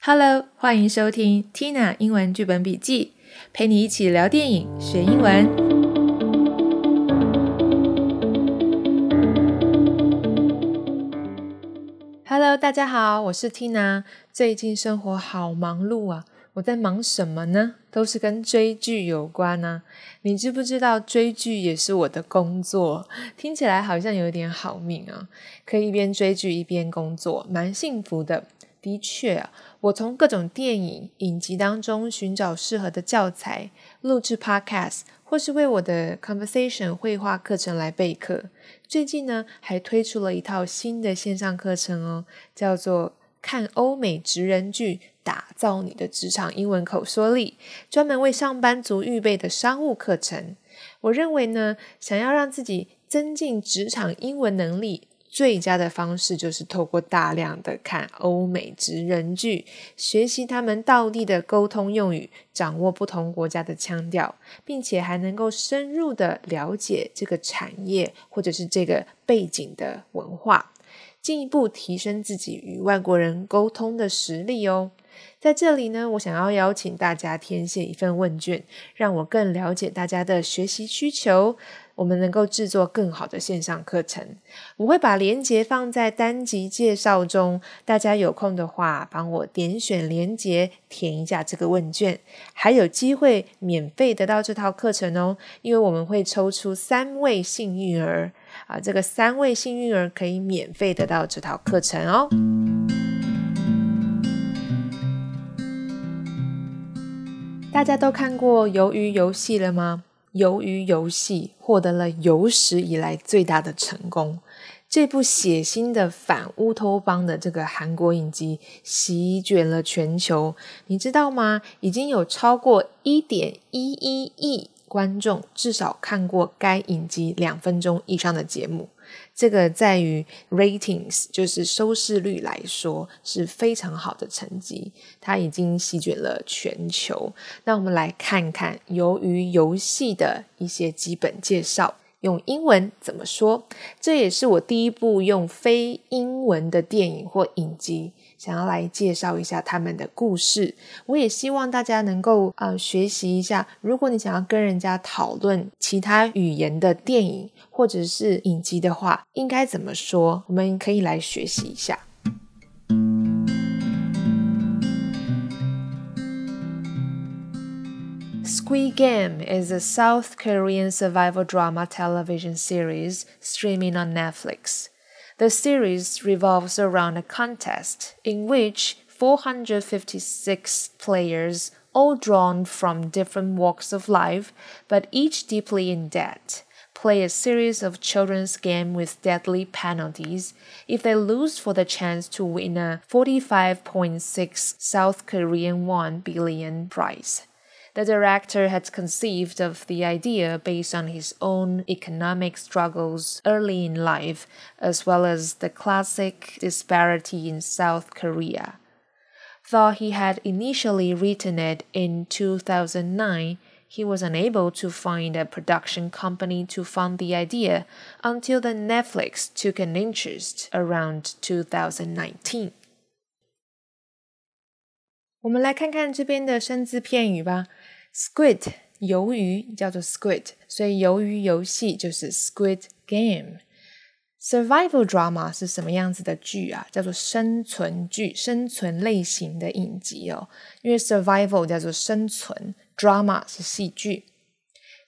Hello，欢迎收听 Tina 英文剧本笔记，陪你一起聊电影学英文。Hello，大家好，我是 Tina。最近生活好忙碌啊，我在忙什么呢？都是跟追剧有关呢。你知不知道追剧也是我的工作？听起来好像有点好命啊，可以一边追剧一边工作，蛮幸福的。的确啊，我从各种电影影集当中寻找适合的教材，录制 Podcast，或是为我的 Conversation 绘画课程来备课。最近呢，还推出了一套新的线上课程哦，叫做《看欧美职人剧，打造你的职场英文口说力》，专门为上班族预备的商务课程。我认为呢，想要让自己增进职场英文能力。最佳的方式就是透过大量的看欧美职人剧，学习他们道地的沟通用语，掌握不同国家的腔调，并且还能够深入的了解这个产业或者是这个背景的文化，进一步提升自己与外国人沟通的实力哦。在这里呢，我想要邀请大家填写一份问卷，让我更了解大家的学习需求。我们能够制作更好的线上课程，我会把链接放在单集介绍中。大家有空的话，帮我点选链接填一下这个问卷，还有机会免费得到这套课程哦。因为我们会抽出三位幸运儿啊，这个三位幸运儿可以免费得到这套课程哦。大家都看过《鱿鱼游戏》了吗？由于游戏获得了有史以来最大的成功。这部血腥的反乌托邦的这个韩国影集席卷了全球，你知道吗？已经有超过一点一一亿观众至少看过该影集两分钟以上的节目。这个在于 ratings，就是收视率来说是非常好的成绩，它已经席卷了全球。那我们来看看由于游戏的一些基本介绍，用英文怎么说？这也是我第一部用非英文的电影或影集。想要来介绍一下他们的故事，我也希望大家能够呃学习一下。如果你想要跟人家讨论其他语言的电影或者是影集的话，应该怎么说？我们可以来学习一下。Squid Game is a South Korean survival drama television series streaming on Netflix. The series revolves around a contest in which 456 players, all drawn from different walks of life, but each deeply in debt, play a series of children's games with deadly penalties if they lose for the chance to win a 45.6 South Korean won billion prize. The director had conceived of the idea based on his own economic struggles early in life, as well as the classic disparity in South Korea. Though he had initially written it in 2009, he was unable to find a production company to fund the idea until the Netflix took an interest around 2019. 我们来看看这边的生字片语吧。 Squid 鱿鱼叫做 squid，所以鱿鱼游戏就是 squid game。Survival drama 是什么样子的剧啊？叫做生存剧，生存类型的影集哦。因为 survival 叫做生存，drama 是戏剧。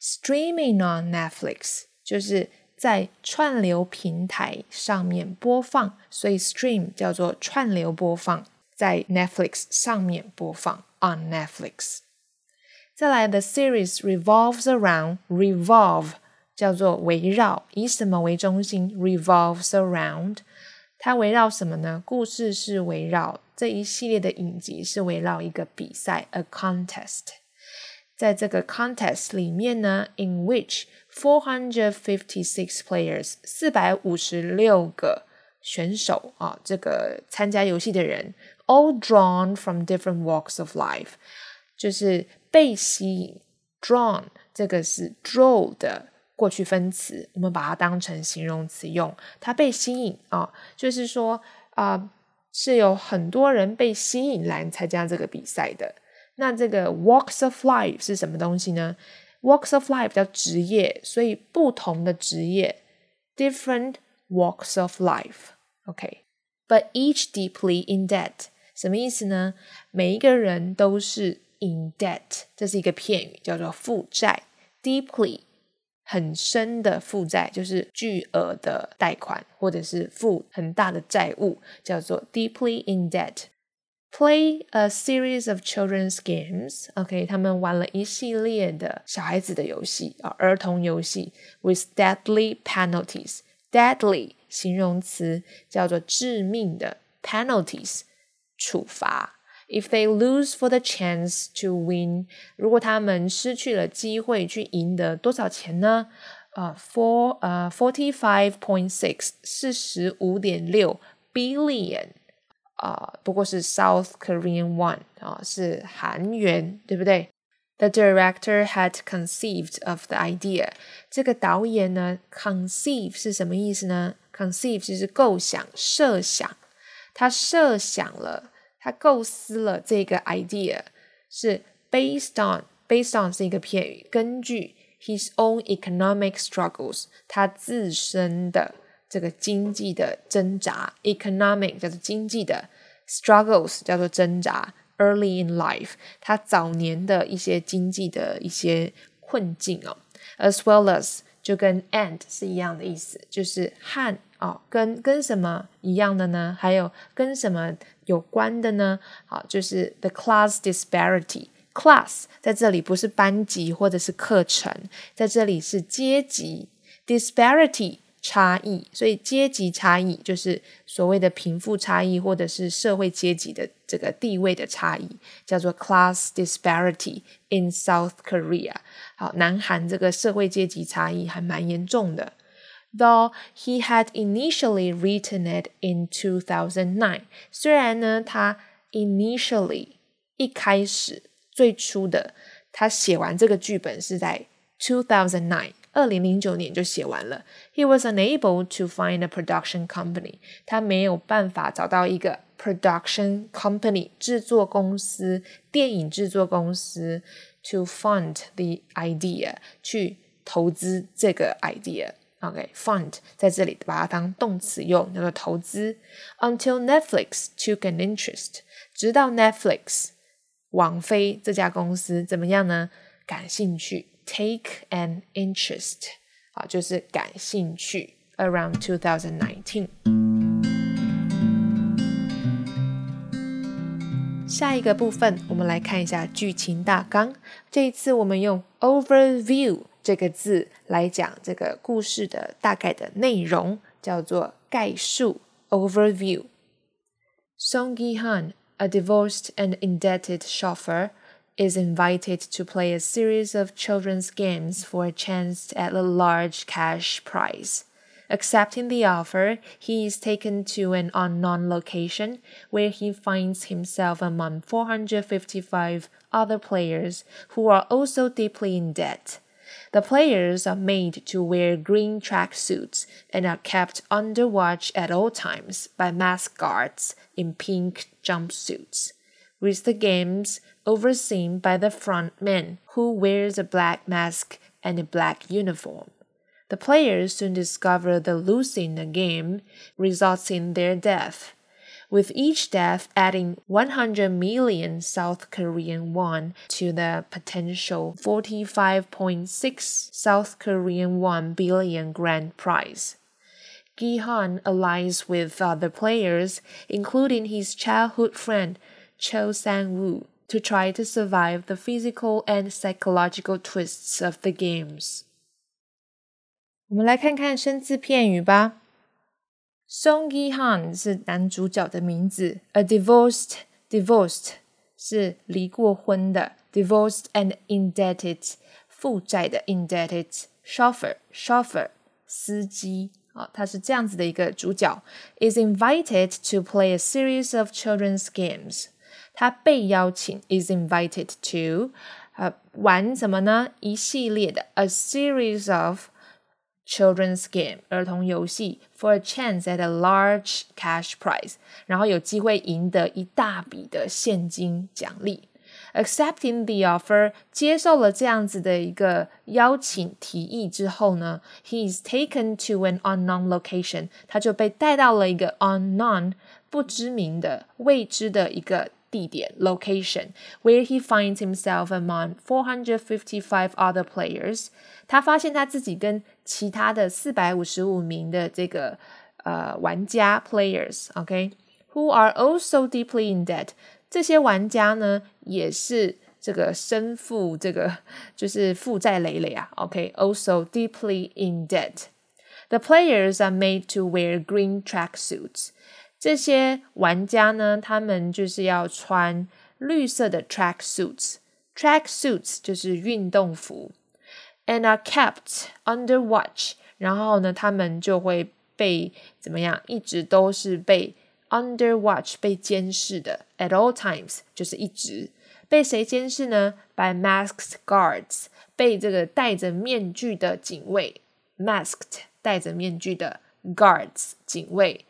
Streaming on Netflix 就是在串流平台上面播放，所以 stream 叫做串流播放，在 Netflix 上面播放 on Netflix。再来，the series revolves around revolve 叫做围绕，以什么为中心？revolves around 它围绕什么呢？故事是围绕这一系列的影集是围绕一个比赛，a contest。在这个 contest 里面呢，in which four hundred fifty six players 四百五十六个选手啊，这个参加游戏的人，all drawn from different walks of life，就是 被吸引，drawn 这个是 draw 的过去分词，我们把它当成形容词用。它被吸引啊，就是说啊，是有很多人被吸引来参加这个比赛的。那这个 walks of life 是什么东西呢？walks of life 叫职业，所以不同的职业，different walks of life。OK，but each deeply in debt，什么意思呢？每一个人都是 in debt，这是一个片语，叫做负债。deeply 很深的负债，就是巨额的贷款，或者是负很大的债务，叫做 deeply in debt。Play a series of children's games. OK，他们玩了一系列的小孩子的游戏啊，儿童游戏，with deadly penalties. Deadly 形容词叫做致命的，penalties 处罚。If they lose for the chance to win，如果他们失去了机会去赢得多少钱呢？啊，four 呃 forty five point six 四十五点六 billion 啊，不过是 South Korean won 啊，是韩元，对不对？The director had conceived of the idea。这个导演呢，conceive 是什么意思呢？conceive 就是构想、设想，他设想了。 他构思了这个 idea 是 based on based on 是一个片语，根据 his own economic struggles 他自身的这个经济的挣扎，economic 叫做经济的 struggles 叫做挣扎，early in life 他早年的一些经济的一些困境哦，as well as 就跟 and 是一样的意思，就是和哦，跟跟什么一样的呢？还有跟什么有关的呢？好，就是 the class disparity。class 在这里不是班级或者是课程，在这里是阶级 disparity 差异，所以阶级差异就是所谓的贫富差异或者是社会阶级的这个地位的差异，叫做 class disparity in South Korea。好，南韩这个社会阶级差异还蛮严重的。Though he had initially written it in 2009，虽然呢，他 initially 一开始最初的他写完这个剧本是在 2009，二零零九年就写完了。He was unable to find a production company，他没有办法找到一个 production company 制作公司、电影制作公司 to fund the idea 去投资这个 idea。 OK，fund 在这里把它当动词用，叫做投资。Until Netflix took an interest，直到 Netflix 网飞这家公司怎么样呢？感兴趣，take an interest，啊，就是感兴趣。Around 2019，下一个部分我们来看一下剧情大纲。这一次我们用 overview。这个字来讲这个故事的大概的内容，叫做概述 （overview）。Song Gi-han, a divorced and indebted chauffeur, is invited to play a series of children's games for a chance at a large cash prize. Accepting the offer, he is taken to an unknown location where he finds himself among 455 other players who are also deeply in debt. The players are made to wear green tracksuits and are kept under watch at all times by masked guards in pink jumpsuits, with the games overseen by the front man who wears a black mask and a black uniform. The players soon discover the losing the game results in their death with each death adding 100 million South Korean won to the potential 45.6 South Korean won billion grand prize. Gi-han allies with other players, including his childhood friend Cho Sang-woo, to try to survive the physical and psychological twists of the games. 我们来看看生字片语吧。 Song Gi Han 是男主角的名字，a divorced divorced 是离过婚的，divorced and indebted 负债的 indebted chauffeur chauffeur 司机啊，他是这样子的一个主角，is invited to play a series of children's games。他被邀请，is invited to 呃玩什么呢？一系列的 a series of children's game 儿童游戏 for a chance at a large cash prize，然后有机会赢得一大笔的现金奖励。Accepting the offer，接受了这样子的一个邀请提议之后呢，he is taken to an unknown location，他就被带到了一个 unknown 不知名的未知的一个 地点 location，where he finds himself among 455 other players。他发现他自己跟其他的四百五十五名的这个呃玩家 players，OK，who are also deeply in debt。这些玩家呢，也是这个身负这个就是负债累累啊。OK，also deeply in debt。The players are made to wear green track suits。 这些玩家呢，他们就是要穿绿色的 track suits。track suits 就是运动服，and are kept under watch。然后呢，他们就会被怎么样？一直都是被 under watch 被监视的，at all times 就是一直被谁监视呢？By masked guards，被这个戴着面具的警卫，masked 戴着面具的 guards 警卫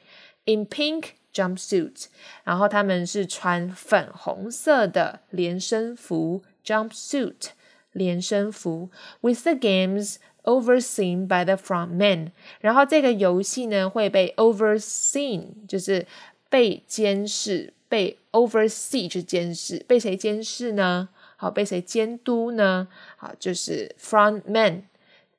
，in pink jumpsuit，然后他们是穿粉红色的连身服 jumpsuit 连身服，with the games overseen by the front men，然后这个游戏呢会被 overseen，就是被监视，被 oversee 去监视，被谁监视呢？好，被谁监督呢？好，就是 front man，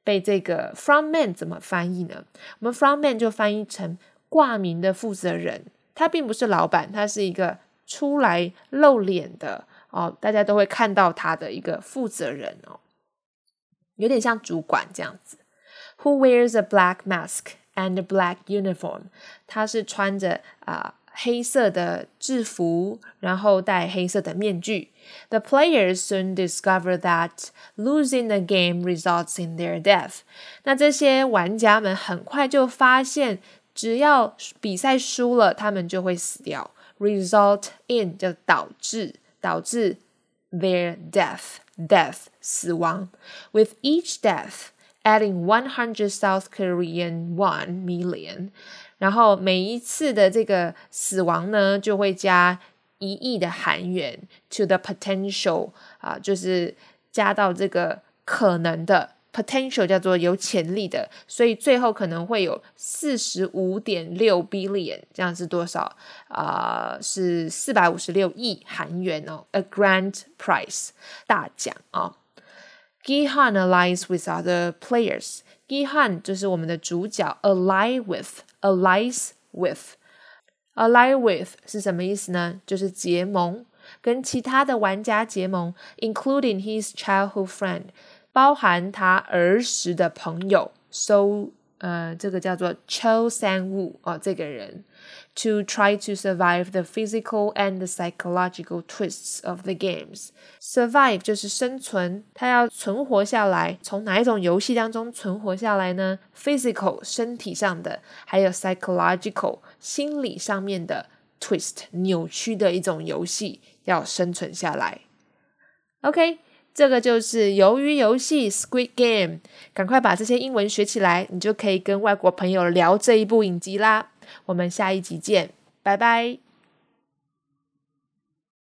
被这个 front man 怎么翻译呢？我们 front man 就翻译成 挂名的负责人，他并不是老板，他是一个出来露脸的哦，大家都会看到他的一个负责人哦，有点像主管这样子。Who wears a black mask and a black uniform？他是穿着啊。黑色的制服，然后戴黑色的面具。The players soon discover that losing the game results in their death。那这些玩家们很快就发现， 只要比赛输了，他们就会死掉。Result in 就导致导致 their death death 死亡。With each death adding one hundred South Korean one million。然后每一次的这个死亡呢，就会加一亿的韩元 to the potential 啊，就是加到这个可能的 potential 叫做有潜力的，所以最后可能会有四十五点六 billion，这样是多少啊？是四百五十六亿韩元哦，a grand prize 大奖啊。Gihan aligns with other players. Gihan 就是我们的主角，align with，aligns with，align with 是什么意思呢？就是结盟，跟其他的玩家结盟，including his childhood friend，包含他儿时的朋友。So 呃，这个叫做 Cho San Woo 哦，这个人。to try to survive the physical and psychological twists of the games. Survive 就是生存，他要存活下来。从哪一种游戏当中存活下来呢？Physical 身体上的，还有 psychological 心理上面的 twist 扭曲的一种游戏，要生存下来。OK，这个就是鱿鱼游戏 Squid Game。赶快把这些英文学起来，你就可以跟外国朋友聊这一部影集啦。我们下一集见，拜拜。